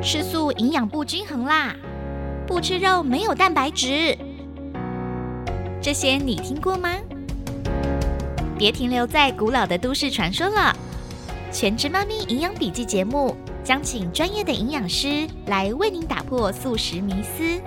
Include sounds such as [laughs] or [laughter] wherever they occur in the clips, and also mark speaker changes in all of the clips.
Speaker 1: 吃素营养不均衡啦，不吃肉没有蛋白质，这些你听过吗？别停留在古老的都市传说了，《全职妈咪营养笔记》节目将请专业的营养师来为您打破素食迷思，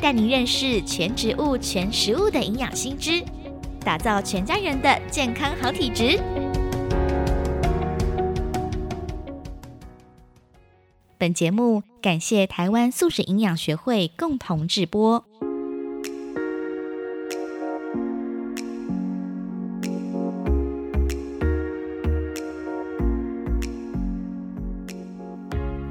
Speaker 1: 带您认识全植物、全食物的营养新知，打造全家人的健康好体质。本节目感谢台湾素食营养学会共同制播。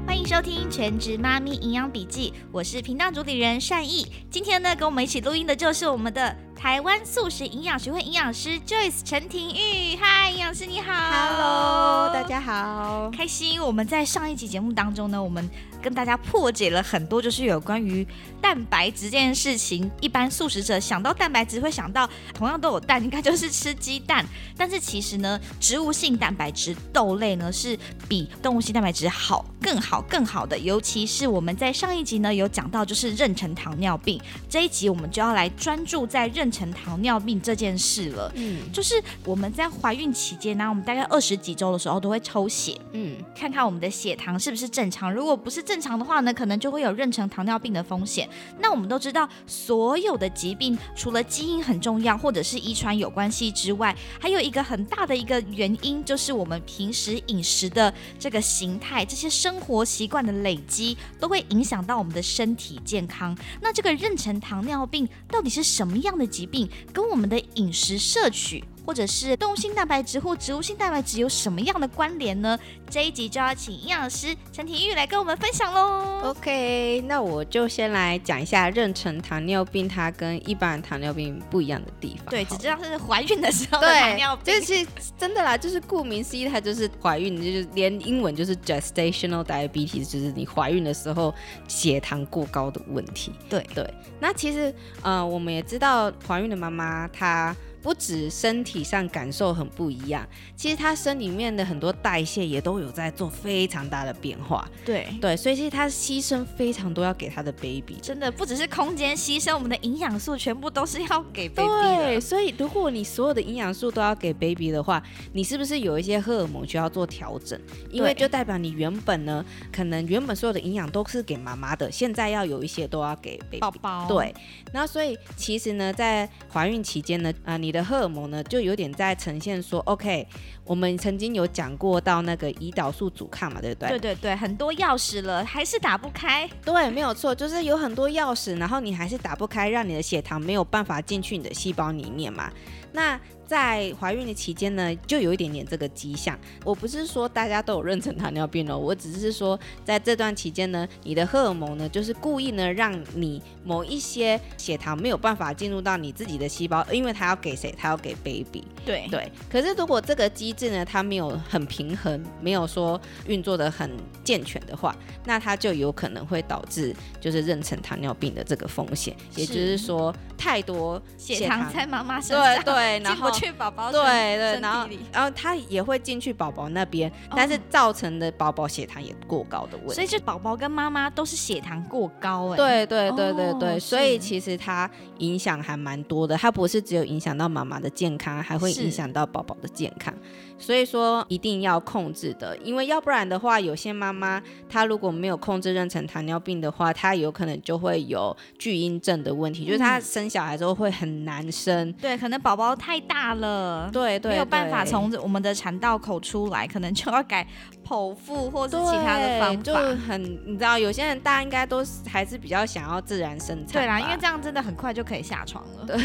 Speaker 1: 欢迎收听《全职妈咪营养笔记》，我是频道主理人善意。今天呢，跟我们一起录音的就是我们的台湾素食营养学会营养师 Joyce 陈廷玉。嗨，营养师你好
Speaker 2: ，Hello，大家好，
Speaker 1: 开心。我们在上一集节目当中呢，我们跟大家破解了很多，就是有关于蛋白质这件事情。一般素食者想到蛋白质会想到同样都有蛋，应该就是吃鸡蛋。但是其实呢，植物性蛋白质豆类呢是比动物性蛋白质好、更好、更好的。尤其是我们在上一集呢有讲到，就是妊娠糖尿病这一集，我们就要来专注在妊娠糖尿病这件事了。嗯，就是我们在怀孕期间呢，我们大概二十几周的时候都会抽血，嗯，看看我们的血糖是不是正常。如果不是正常的话呢，可能就会有妊娠糖尿病的风险。那我们都知道，所有的疾病除了基因很重要，或者是遗传有关系之外，还有一个很大的一个原因，就是我们平时饮食的这个形态，这些生活习惯的累积，都会影响到我们的身体健康。那这个妊娠糖尿病到底是什么样的疾病？跟我们的饮食摄取？或者是动物性蛋白质或植物性蛋白质有什么样的关联呢？这一集就要请营养师陈婷玉来跟我们分享喽。
Speaker 2: OK，那我就先来讲一下妊娠糖尿病它跟一般糖尿病不一样的地方。
Speaker 1: 对，只知道是怀孕的时候的糖尿病。
Speaker 2: 就是真的啦，就是顾名思义，它就是怀孕，就是连英文就是 gestational diabetes，就是你怀孕的时候血糖过高的问题。
Speaker 1: 对
Speaker 2: 对，那其实呃，我们也知道怀孕的妈妈她。不止身体上感受很不一样，其实他身里面的很多代谢也都有在做非常大的变化。
Speaker 1: 对
Speaker 2: 对，所以其实他牺牲非常多要给他的 baby，
Speaker 1: 真的不只是空间牺牲，我们的营养素全部都是要给 baby
Speaker 2: 对，所以如果你所有的营养素都要给 baby 的话，你是不是有一些荷尔蒙需要做调整？因为就代表你原本呢，可能原本所有的营养都是给妈妈的，现在要有一些都要给 baby。
Speaker 1: 宝宝。
Speaker 2: 对，那所以其实呢，在怀孕期间呢，啊，你。你的荷尔蒙呢，就有点在呈现说，OK，我们曾经有讲过到那个胰岛素阻抗嘛，对不对？
Speaker 1: 对对对，很多钥匙了，还是打不开。
Speaker 2: 对，没有错，就是有很多钥匙，然后你还是打不开，让你的血糖没有办法进去你的细胞里面嘛。那在怀孕的期间呢，就有一点点这个迹象。我不是说大家都有妊娠糖尿病哦，我只是说在这段期间呢，你的荷尔蒙呢，就是故意呢，让你某一些血糖没有办法进入到你自己的细胞，因为它要给谁？它要给 baby。
Speaker 1: 对
Speaker 2: 对。可是如果这个机制呢，它没有很平衡，没有说运作的很健全的话，那它就有可能会导致就是妊娠糖尿病的这个风险。也就是说，太多
Speaker 1: 血糖在妈妈身上，
Speaker 2: 对对，
Speaker 1: 然后。去宝宝
Speaker 2: 对对，然后然后它也会进去宝宝那边，但是造成的宝宝血糖也过高的问题，
Speaker 1: 所以就宝宝跟妈妈都是血糖过高哎，
Speaker 2: 对对对对对，所以其实它影响还蛮多的，它不是只有影响到妈妈的健康，还会影响到宝宝的健康。所以说一定要控制的，因为要不然的话，有些妈妈她如果没有控制妊娠糖尿病的话，她有可能就会有巨婴症的问题，就是她生小孩之后会很难生。
Speaker 1: 对，可能宝宝太大了，
Speaker 2: 对对，
Speaker 1: 没有办法从我们的产道口出来，可能就要改剖腹或是其他的方法。
Speaker 2: 就很，你知道，有些人大家应该都还是比较想要自然生产。
Speaker 1: 对啦，因为这样真的很快就可以下床了。[laughs] 对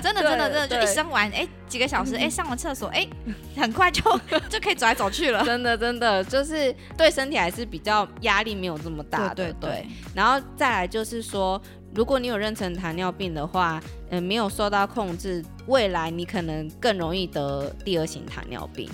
Speaker 1: 真的真的真的，就一生完，哎，几个小时，[laughs] 哎，上了厕所，哎，很快。就就可以走来走去了，
Speaker 2: 真的真的就是对身体还是比较压力没有这么大，
Speaker 1: 对对。
Speaker 2: 然后再来就是说，如果你有妊娠糖尿病的话，嗯，没有受到控制，未来你可能更容易得第二型糖尿病，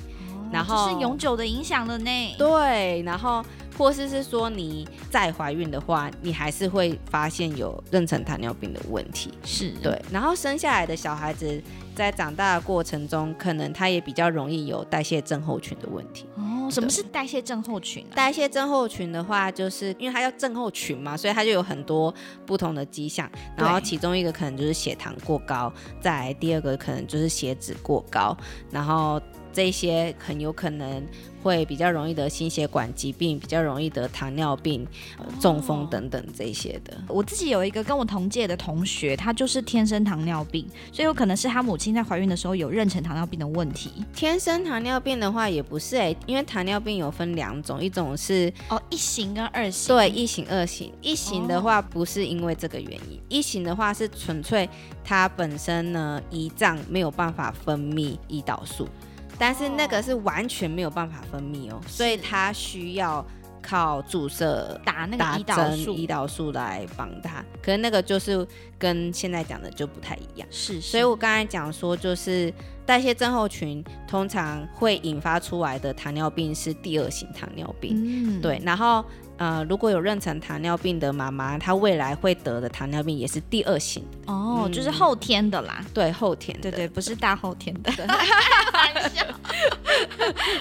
Speaker 1: 然后是永久的影响了呢。
Speaker 2: 对，然后或是是说你再怀孕的话，你还是会发现有妊娠糖尿病的问题。
Speaker 1: 是
Speaker 2: 对，然后生下来的小孩子在长大的过程中，可能他也比较容易有代谢症候群的问题。
Speaker 1: 哦，什么是代谢症候群、啊？
Speaker 2: 代谢症候群的话，就是因为它叫症候群嘛，所以它就有很多不同的迹象。然后其中一个可能就是血糖过高，再来第二个可能就是血脂过高，然后这些很有可能会比较容易得心血管疾病，比较容易得糖尿病、呃中风等等这些的。
Speaker 1: 我自己有一个跟我同届的同学，他就是天生糖尿病，所以有可能是他母亲在怀孕的时候有妊娠糖尿病的问题。
Speaker 2: 天生糖尿病的话也不是哎、因为糖尿病有分两种，一种是
Speaker 1: 哦，一型跟二型。
Speaker 2: 对，一型、二型。一型的话不是因为这个原因，一型的话是纯粹它本身呢胰脏没有办法分泌胰岛素，但是那个是完全没有办法分泌哦，所以它需要靠注射。
Speaker 1: 打那个胰岛素
Speaker 2: 胰岛素来帮它，可是那个就是跟现在讲的就不太一样。
Speaker 1: 是，
Speaker 2: 所以我刚才讲说，就是代谢症候群通常会引发出来的糖尿病是第二型糖尿病。
Speaker 1: 嗯，
Speaker 2: 对，然后呃，如果有妊娠糖尿病的妈妈，她未来会得的糖尿病也是第二型，
Speaker 1: 哦，就是
Speaker 2: 嗯
Speaker 1: 后天的啦。
Speaker 2: 对，后天的，
Speaker 1: 对对，不是大后天的。[laughs] [laughs]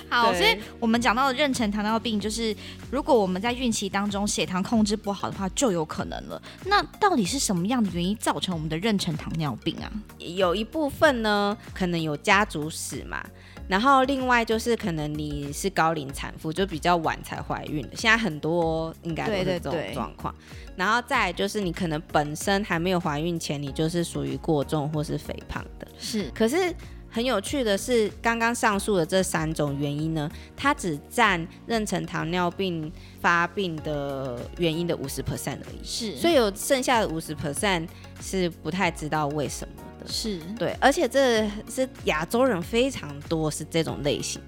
Speaker 1: 好，所以我们讲到的妊娠糖尿病，就是如果我们在孕期当中血糖控制不好的话，就有可能了。那到底是什么样的原因造成我们的妊娠糖尿病啊？
Speaker 2: 有一部分呢，可能有家族史嘛。然后另外就是可能你是高龄产妇，就比较晚才怀孕的，现在很多应该都是这种
Speaker 1: 对对对
Speaker 2: 状况。然后再来就是你可能本身还没有怀孕前，你就是属于过重或是肥胖的。
Speaker 1: 是
Speaker 2: 可是很有趣的是，刚刚上述的这三种原因呢，它只占妊娠糖尿病发病的原因的五十 percent 而已，
Speaker 1: 是，
Speaker 2: 所以有剩下的五十 percent 是不太知道为什么的。
Speaker 1: 是。
Speaker 2: 对，而且这是亚洲人非常多是这种类型，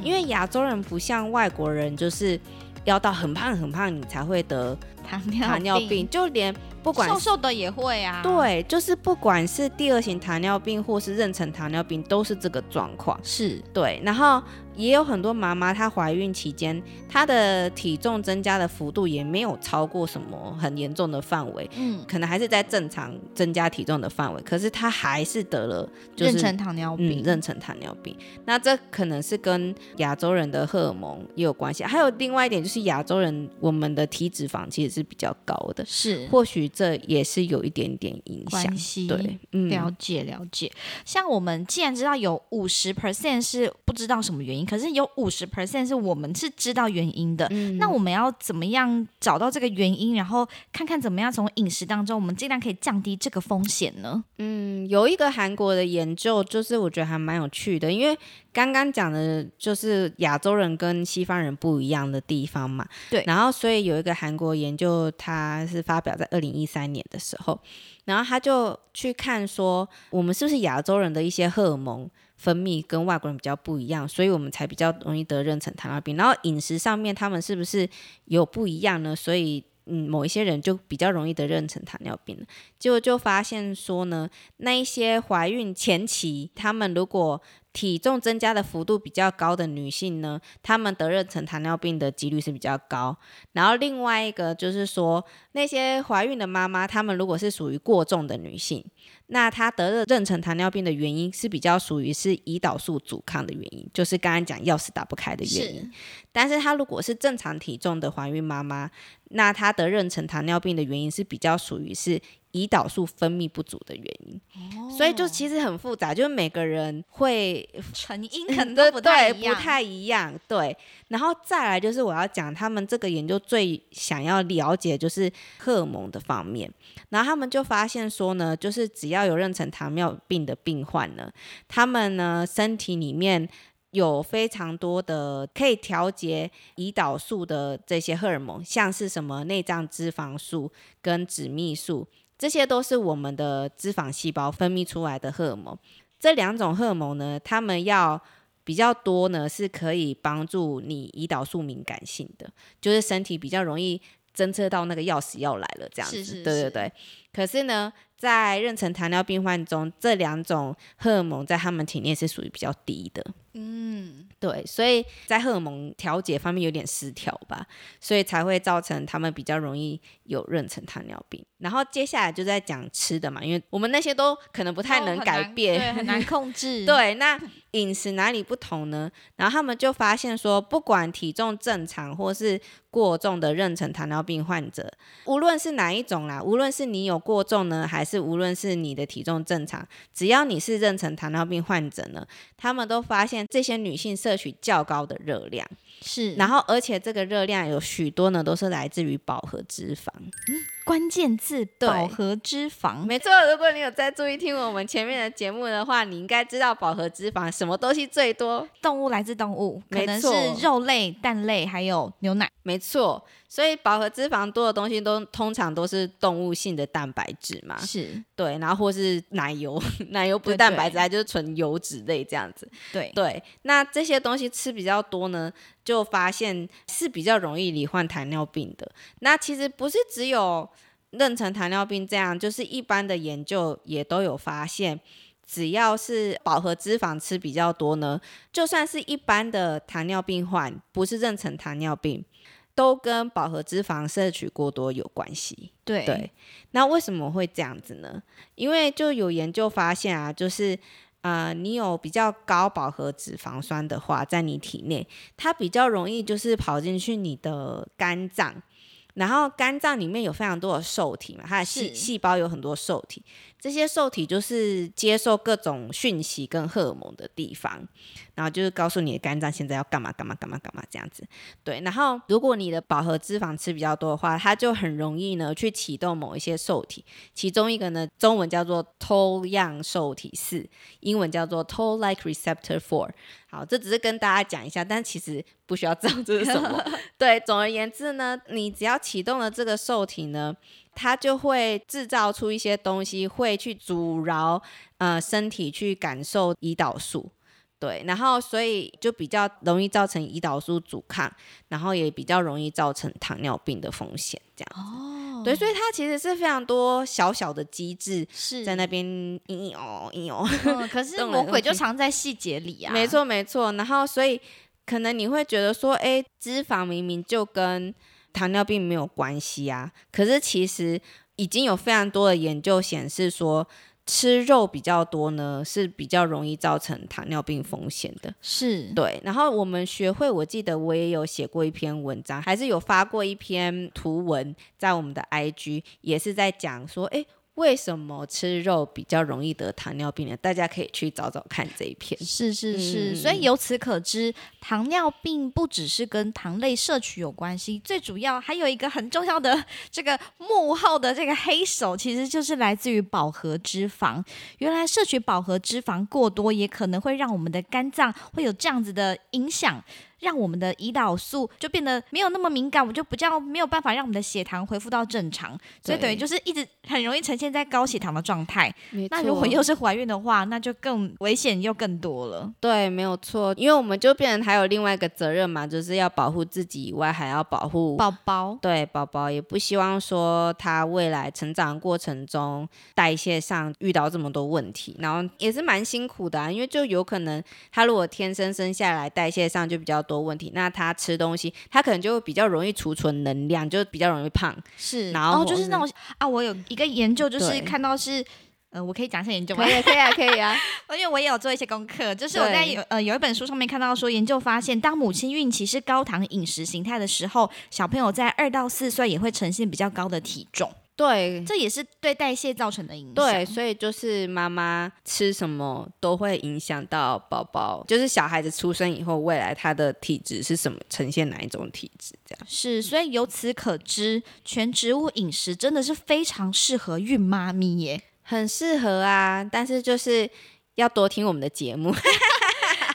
Speaker 2: 因为亚洲人不像外国人，就是要到很胖很胖你才会得
Speaker 1: 糖尿
Speaker 2: 糖尿病，就连不管
Speaker 1: 瘦瘦的也会啊。，
Speaker 2: 对，就是不管是第二型糖尿病或是妊娠糖尿病，都是这个状况。
Speaker 1: 是
Speaker 2: 对，然后也有很多妈妈，她怀孕期间，她的体重增加的幅度也没有超过什么很严重的范围，
Speaker 1: 嗯，
Speaker 2: 可能还是在正常增加体重的范围，可是她还是得了就是
Speaker 1: 妊娠糖尿
Speaker 2: 嗯
Speaker 1: 病。
Speaker 2: 妊娠糖尿病。那这可能是跟亚洲人的荷尔蒙也有关系，还有另外一点就是亚洲人我们的体脂肪其实是比较高的，
Speaker 1: 是
Speaker 2: 或许这也是有一点点影响。对，嗯，
Speaker 1: 了解了解，像我们既然知道有五十 percent 是不知道什么原因，可是有五十 percent 是我们是知道原因的。
Speaker 2: 嗯
Speaker 1: 那我们要怎么样找到这个原因，然后看看怎么样从饮食当中，我们尽量可以降低这个风险呢？
Speaker 2: 嗯，有一个韩国的研究，就是我觉得还蛮有趣的，因为刚刚讲的就是亚洲人跟西方人不一样的地方嘛。
Speaker 1: 对
Speaker 2: 然后所以有一个韩国研究，它是发表在二零一三年的时候，然后他就去看说，我们是不是亚洲人的一些荷尔蒙分泌跟外国人比较不一样，所以我们才比较容易得妊娠糖尿病。然后饮食上面他们是不是有不一样呢？所以嗯，某一些人就比较容易得妊娠糖尿病。结果就发现说呢，那一些怀孕前期，他们如果体重增加的幅度比较高的女性呢，她们得妊娠糖尿病的几率是比较高。然后另外一个就是说，那些怀孕的妈妈，她们如果是属于过重的女性，那她得了妊娠糖尿病的原因是比较属于是胰岛素阻抗的原因，就是刚刚讲钥匙打不开的原因。但是她如果是正常体重的怀孕妈妈，那她得妊娠糖尿病的原因是比较属于是胰岛素分泌不足的原因，所以就其实很复杂，就是每个人会
Speaker 1: 成因可能
Speaker 2: 对
Speaker 1: 都不太一样。
Speaker 2: 不太一样，对。然后再来就是我要讲他们这个研究最想要了解就是荷尔蒙的方面，然后他们就发现说呢，就是只要有妊娠糖尿病的病患呢，他们呢身体里面。有非常多的可以调节胰岛素的这些荷尔蒙，像是什么内脏脂肪素跟脂泌素，这些都是我们的脂肪细胞分泌出来的荷尔蒙。这两种荷尔蒙呢，它们要比较多呢，是可以帮助你胰岛素敏感性的，就是身体比较容易侦测到那个钥匙要来了这样子。
Speaker 1: 是是是
Speaker 2: 对对对。可是呢，在妊娠糖尿病患中，这两种荷尔蒙在他们体内是属于比较低的。
Speaker 1: 嗯，
Speaker 2: 对，所以在荷尔蒙调节方面有点失调吧，所以才会造成他们比较容易有妊娠糖尿病。然后接下来就在讲吃的嘛，因为我们那些都可能不太能改变，
Speaker 1: 对，很难控制。
Speaker 2: 对，那饮食哪里不同呢？然后他们就发现说，不管体重正常或是过重的妊娠糖尿病患者，无论是哪一种啦，无论是你有过重呢，还是无论是你的体重正常，只要你是妊娠糖尿病患者呢，他们都发现这些女性摄取较高的热量，
Speaker 1: 是，
Speaker 2: 然后而且这个热量有许多呢都是来自于饱和脂肪。
Speaker 1: 关键字饱和脂肪，
Speaker 2: 没错。如果你有在注意听我们前面的节目的话，你应该知道饱和脂肪什么东西最多？
Speaker 1: 动物来自动物，可能是肉类、蛋类，还有牛奶。
Speaker 2: 没错。所以饱和脂肪多的东西都通常都是动物性的蛋白质嘛，
Speaker 1: 是
Speaker 2: 对，然后或是奶油，[laughs] 奶油不是蛋白质，它就是纯油脂类这样子。
Speaker 1: 对
Speaker 2: 对，那这些东西吃比较多呢，就发现是比较容易罹患糖尿病的。那其实不是只有妊娠糖尿病这样，就是一般的研究也都有发现，只要是饱和脂肪吃比较多呢，就算是一般的糖尿病患，不是妊娠糖尿病。都跟饱和脂肪摄取过多有关系。
Speaker 1: 对
Speaker 2: 对，那为什么会这样子呢？因为就有研究发现啊，就是呃，你有比较高饱和脂肪酸的话，在你体内，它比较容易就是跑进去你的肝脏。然后肝脏里面有非常多的受体嘛，它的细细胞有很多受体，这些受体就是接受各种讯息跟荷尔蒙的地方，然后就是告诉你的肝脏现在要干嘛干嘛干嘛干嘛这样子。对，然后如果你的饱和脂肪吃比较多的话，它就很容易呢去启动某一些受体，其中一个呢中文叫做 Toll 样受体四，英文叫做 Toll-like receptor four。好，这只是跟大家讲一下，但其实不需要知道这是什么。[laughs] 对，总而言之呢，你只要启动了这个受体呢，它就会制造出一些东西，会去阻挠呃身体去感受胰岛素。对，然后所以就比较容易造成胰岛素阻抗，然后也比较容易造成糖尿病的风险。这样哦，对，所以它其实是非常多小小的机制
Speaker 1: 是
Speaker 2: 在那边应哦应哦，
Speaker 1: 可 [laughs] 是魔鬼就藏在细节里啊。
Speaker 2: 没错没错，然后所以可能你会觉得说，哎，脂肪明明就跟糖尿病没有关系啊，可是其实已经有非常多的研究显示说。吃肉比较多呢，是比较容易造成糖尿病风险的。
Speaker 1: 是
Speaker 2: 对，然后我们学会，我记得我也有写过一篇文章，还是有发过一篇图文在我们的 IG，也是在讲说，哎。为什么吃肉比较容易得糖尿病呢？大家可以去找找看这一篇。
Speaker 1: 是是是，所以由此可知，糖尿病不只是跟糖类摄取有关系，最主要还有一个很重要的这个幕后的这个黑手，其实就是来自于饱和脂肪。原来摄取饱和脂肪过多，也可能会让我们的肝脏会有这样子的影响。让我们的胰岛素就变得没有那么敏感，我们就比较没有办法让我们的血糖恢复到正常，所以等于就是一直很容易呈现在高血糖的状态。那如果又是怀孕的话，那就更危险又更多了。
Speaker 2: 对，没有错，因为我们就变成还有另外一个责任嘛，就是要保护自己以外，还要保护
Speaker 1: 宝宝。
Speaker 2: 对，宝宝也不希望说他未来成长过程中代谢上遇到这么多问题，然后也是蛮辛苦的啊，因为就有可能他如果天生生下来代谢上就比较。多问题，那他吃东西，他可能就比较容易储存能量，就比较容易胖。
Speaker 1: 是，
Speaker 2: 然后
Speaker 1: 就是那种啊，我有一个研究，就是看到是，呃，我可以讲一下研究
Speaker 2: 吗？可以，可以啊，可以啊。[laughs]
Speaker 1: 因为我也有做一些功课，就是我在有呃有一本书上面看到说，研究发现，当母亲孕期是高糖饮食形态的时候，小朋友在二到四岁也会呈现比较高的体重。
Speaker 2: 对，
Speaker 1: 这也是对代谢造成的影响。
Speaker 2: 对，所以就是妈妈吃什么都会影响到宝宝，就是小孩子出生以后，未来他的体质是什么，呈现哪一种体质，这样
Speaker 1: 是。所以由此可知，全植物饮食真的是非常适合孕妈咪耶，
Speaker 2: 很适合啊。但是就是要多听我们的节目。[laughs]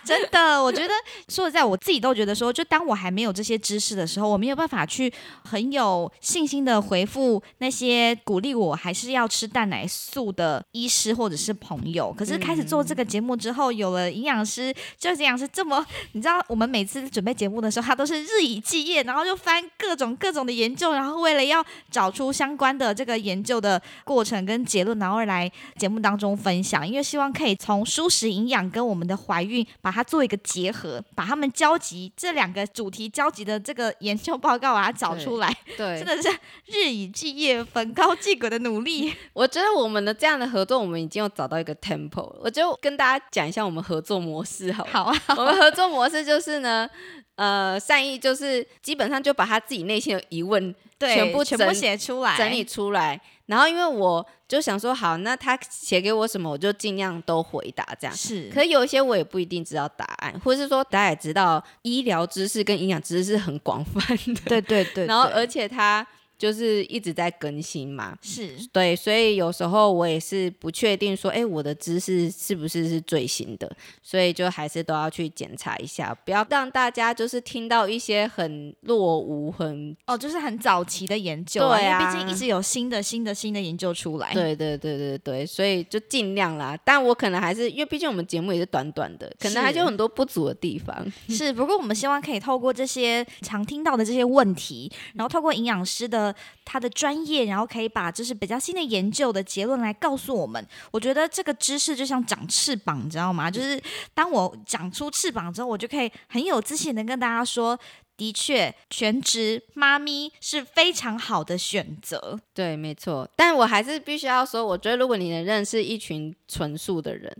Speaker 1: 真的，我觉得说实在，我自己都觉得说，就当我还没有这些知识的时候，我没有办法去很有信心的回复那些鼓励我还是要吃蛋奶素的医师或者是朋友。可是开始做这个节目之后，有了营养师，就是营养师这么，你知道，我们每次准备节目的时候，他都是日以继夜，然后就翻各种各种的研究，然后为了要找出相关的这个研究的过程跟结论，然后来节目当中分享，因为希望可以从舒适营养跟我们的怀孕把它做一个结合，把他们交集这两个主题交集的这个研究报告把它找出来，
Speaker 2: 对 [laughs]
Speaker 1: 真，的是日以继夜、逢高继滚的努力。[laughs]
Speaker 2: 我觉得我们的这样的合作，我们已经有找到一个 tempo 了。我就跟大家讲一下我们合作模式好了。
Speaker 1: 好啊，
Speaker 2: 我们合作模式就是呢，呃，善意就是基本上就把他自己内心的疑问
Speaker 1: 对，
Speaker 2: 全部
Speaker 1: 全部写出来，
Speaker 2: 整理出来，然后因为我就想说，好，那他写给我什么，我就尽量都回答这样。
Speaker 1: 是，
Speaker 2: 可有一些我也不一定知道答案，或者是说大家也知道医疗知识跟营养知识是很广泛的，
Speaker 1: 对对对，[laughs] 对
Speaker 2: 然后而且他就是一直在更新嘛，
Speaker 1: 是
Speaker 2: 对，所以有时候我也是不确定说，哎，我的知识是不是是最新的，所以就还是都要去检查一下，不要让大家就是听到一些很落伍、很
Speaker 1: 哦，就是很早期的研究、啊，
Speaker 2: 对
Speaker 1: 毕竟一直有新的、新的、新的研究出来。
Speaker 2: 对对对对对，所以就尽量啦。但我可能还是因为毕竟我们节目也是短短的，可能还是有很多不足的地方。
Speaker 1: 是，不过我们希望可以透过这些常听到的这些问题，然后透过营养师的他的专业，然后可以把就是比较新的研究的结论来告诉我们。我觉得这个知识就像长翅膀，你知道吗？就是当我长出翅膀之后，我就可以很有自信的跟大家说。的确，全职妈咪是非常好的选择。
Speaker 2: 对，没错。但我还是必须要说，我觉得如果你能认识一群纯素的人，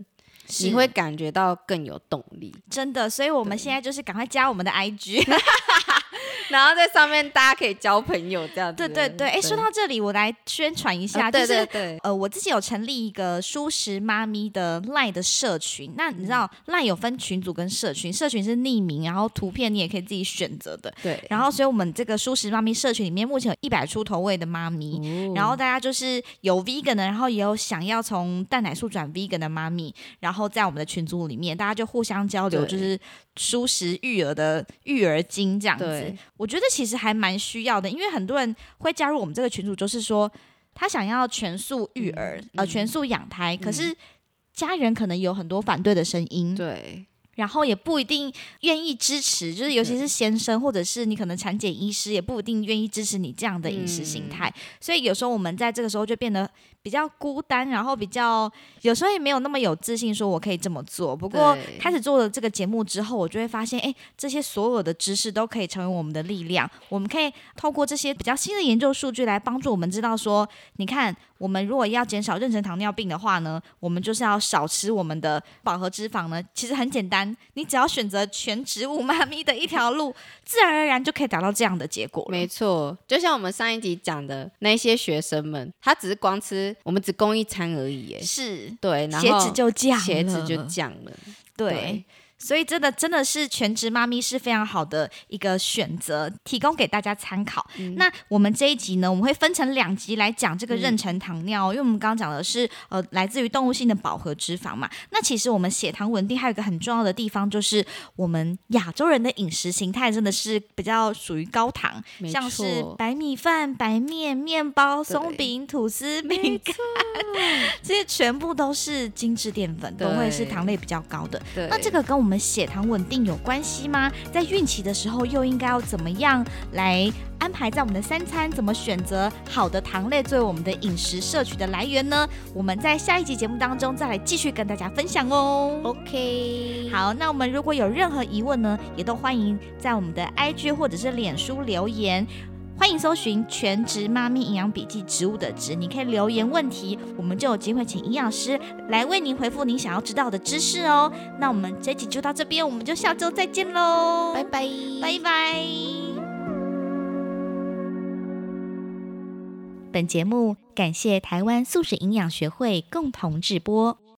Speaker 2: 你会感觉到更有动力。
Speaker 1: 真的，所以我们现在就是赶快加我们的 IG。[laughs]
Speaker 2: 然后在上面大家可以交朋友，这样子。
Speaker 1: 对对对，哎，说到这里，我来宣传一下，就是
Speaker 2: 对对，
Speaker 1: 呃，我自己有成立一个舒适妈咪的赖的社群。那你知道赖有分群组跟社群，社群是匿名，然后图片你也可以自己选择的。
Speaker 2: 对，
Speaker 1: 然后，所以我们这个舒适妈咪社群里面，目前有一百出头位的妈咪。
Speaker 2: 哦
Speaker 1: 然后大家就是有 vegan 的，然后也有想要从蛋奶素转 vegan 的妈咪，然后在我们的群组里面，大家就互相交流，就是舒适育儿的育儿经这样子
Speaker 2: 对。
Speaker 1: 我觉得其实还蛮需要的，因为很多人会加入我们这个群组，就是说他想要全素育儿，呃，全素养胎，可是家人可能有很多反对的声音，
Speaker 2: 对
Speaker 1: 然后也不一定愿意支持，就是尤其是先生或者是你可能产检医师也不一定愿意支持你这样的饮食形态，所以有时候我们在这个时候就变得比较孤单，然后比较有时候也没有那么有自信说我可以这么做。不过开始做了这个节目之后，我就会发现，哎，这些所有的知识都可以成为我们的力量，我们可以透过这些比较新的研究数据来帮助我们知道说，你看我们如果要减少妊娠糖尿病的话呢，我们就是要少吃我们的饱和脂肪呢。其实很简单，你只要选择全植物妈咪的一条路，自然而然就可以达到这样的结果。
Speaker 2: 没错。就像我们上一集讲的，那些学生们，他只是光吃，我们只供一餐而已，耶。
Speaker 1: 是，
Speaker 2: 对，然后
Speaker 1: 血脂就降了，
Speaker 2: 血脂就降了。
Speaker 1: 对。所以真的真的是全职妈咪是非常好的一个选择，提供给大家参考。
Speaker 2: 嗯。
Speaker 1: 那我们这一集呢，我们会分成两集来讲这个妊娠糖尿，因为我们刚刚讲的是呃来自于动物性的饱和脂肪嘛。那其实我们血糖稳定还有一个很重要的地方，就是我们亚洲人的饮食形态真的是比较属于高糖，像是白米饭、白面、面包、松饼、吐司、饼干，[laughs] 这些全部都是精致淀粉，都会是糖类比较高的。那这个跟我们血糖稳定有关系吗？在孕期的时候又应该要怎么样来安排在我们的三餐？怎么选择好的糖类作为我们的饮食摄取的来源呢？我们在下一集节目当中再来继续跟大家分享哦。
Speaker 2: OK，
Speaker 1: 好，那我们如果有任何疑问呢，也都欢迎在我们的 IG 或者是脸书留言。欢迎搜寻“全职妈咪营养笔记”植物的植，你可以留言问题，我们就有机会请营养师来为您回复您想要知道的知识哦。那我们这集就到这边，我们就下周再见喽，
Speaker 2: 拜拜，
Speaker 1: 拜拜。本节目感谢台湾素食营养学会共同制播。